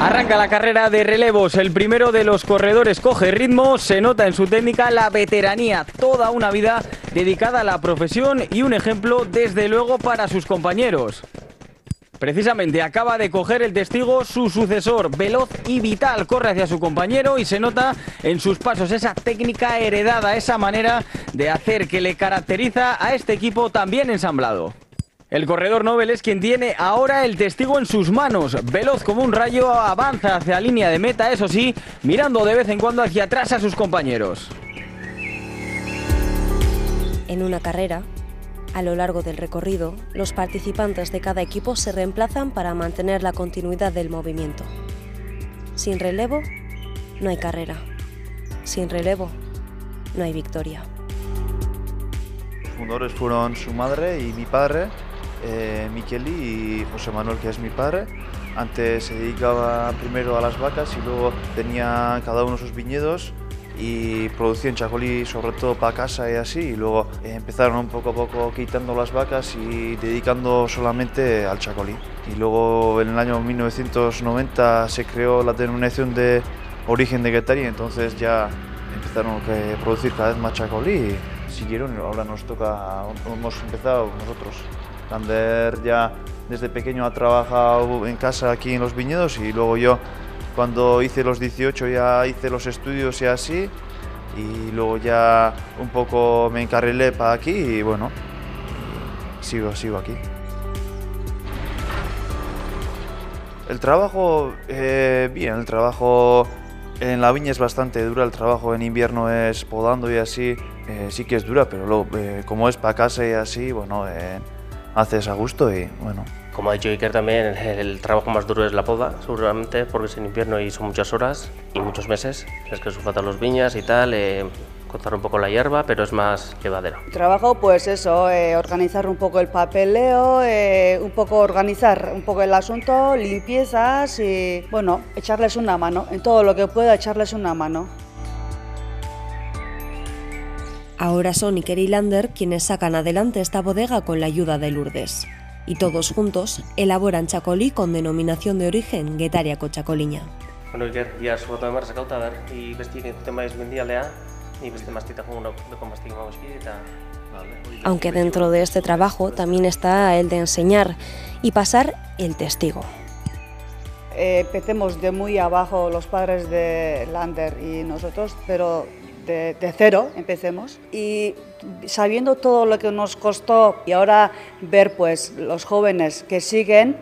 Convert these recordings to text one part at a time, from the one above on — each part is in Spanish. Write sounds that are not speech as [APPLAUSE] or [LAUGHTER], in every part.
Arranca la carrera de relevos. El primero de los corredores coge ritmo, se nota en su técnica la veteranía, toda una vida dedicada a la profesión y un ejemplo desde luego para sus compañeros. Precisamente acaba de coger el testigo su sucesor, veloz y vital, corre hacia su compañero y se nota en sus pasos esa técnica heredada, esa manera de hacer que le caracteriza a este equipo tan bien ensamblado. El corredor Nobel es quien tiene ahora el testigo en sus manos. Veloz como un rayo, avanza hacia la línea de meta, eso sí, mirando de vez en cuando hacia atrás a sus compañeros. En una carrera, a lo largo del recorrido, los participantes de cada equipo se reemplazan para mantener la continuidad del movimiento. Sin relevo, no hay carrera. Sin relevo, no hay victoria. Los fundadores fueron su madre y mi padre, eh, Miqueli y José Manuel, que es mi padre. Antes se dedicaba primero a las vacas y luego tenía cada uno sus viñedos y producían chacolí sobre todo para casa y así y luego empezaron poco a poco quitando las vacas y dedicando solamente al chacolí. Y luego en el año 1990 se creó la denominación de origen de Guetari, entonces ya empezaron a producir cada vez más chacolí y siguieron ahora nos toca, hemos empezado nosotros. Lander ya desde pequeño ha trabajado en casa aquí en los viñedos y luego yo cuando hice los 18 ya hice los estudios y así y luego ya un poco me encarrilé para aquí y bueno, sigo, sigo aquí. El trabajo, eh, bien, el trabajo en la viña es bastante dura, el trabajo en invierno es podando y así, eh, sí que es dura, pero luego, eh, como es para casa y así, bueno, haces a gusto y bueno. Como ha dicho Iker también, el trabajo más duro es la poda, seguramente, porque es en invierno y son muchas horas y muchos meses. Es que sulfatan los viñas y tal, eh, cortar un poco la hierba, pero es más llevadero. Trabajo, pues eso, eh, organizar un poco el papeleo, eh, un poco organizar un poco el asunto, limpiezas y, bueno, echarles una mano, en todo lo que pueda echarles una mano. Ahora son Iker y Lander quienes sacan adelante esta bodega con la ayuda de Lourdes. Y todos juntos elaboran chacolí con denominación de origen Getariako Chacoliña. Bueno, Iker, ya su foto de mar sacauta, a ver, y vestir que tema es mendialea, y beste mastita con uno de con mastica más espírita. Aunque dentro de este trabajo también está el de enseñar y pasar el testigo. Eh, empecemos de muy abajo los padres de Lander y nosotros, pero de, de, cero. Empecemos. Y sabiendo todo lo que nos costó y ahora ver pues los jóvenes que siguen,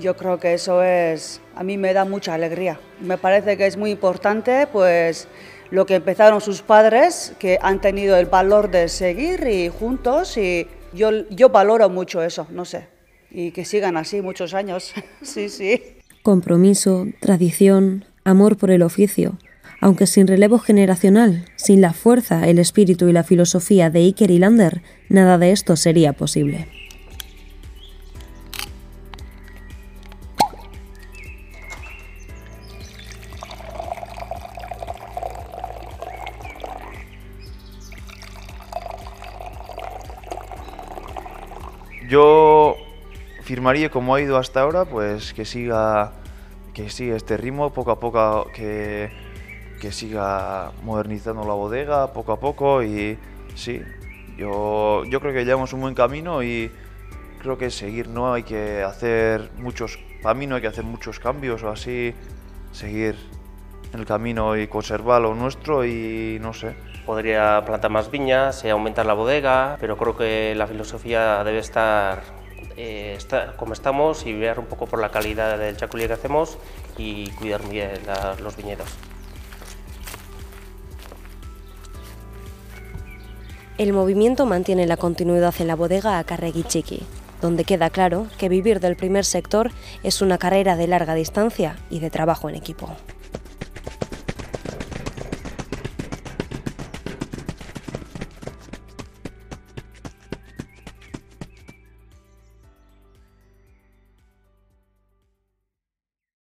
yo creo que eso es, a mí me da mucha alegría. Me parece que es muy importante pues lo que empezaron sus padres, que han tenido el valor de seguir y juntos y yo, yo valoro mucho eso, no sé, y que sigan así muchos años, [LAUGHS] sí, sí. Compromiso, tradición, amor por el oficio aunque sin relevo generacional, sin la fuerza, el espíritu y la filosofía de Iker y Lander, nada de esto sería posible. Yo firmaría como ha ido hasta ahora, pues que siga que siga este ritmo, poco a poco que que siga modernizando la bodega poco a poco y sí, yo, yo creo que llevamos un buen camino y creo que seguir, no hay que hacer muchos, para mí no hay que hacer muchos cambios o así, seguir el camino y conservar lo nuestro y no sé. Podría plantar más viñas, y aumentar la bodega, pero creo que la filosofía debe estar, eh, estar como estamos y ver un poco por la calidad del chacolí que hacemos y cuidar bien la, los viñedos. El movimiento mantiene la continuidad en la bodega a Carregui donde queda claro que vivir del primer sector es una carrera de larga distancia y de trabajo en equipo.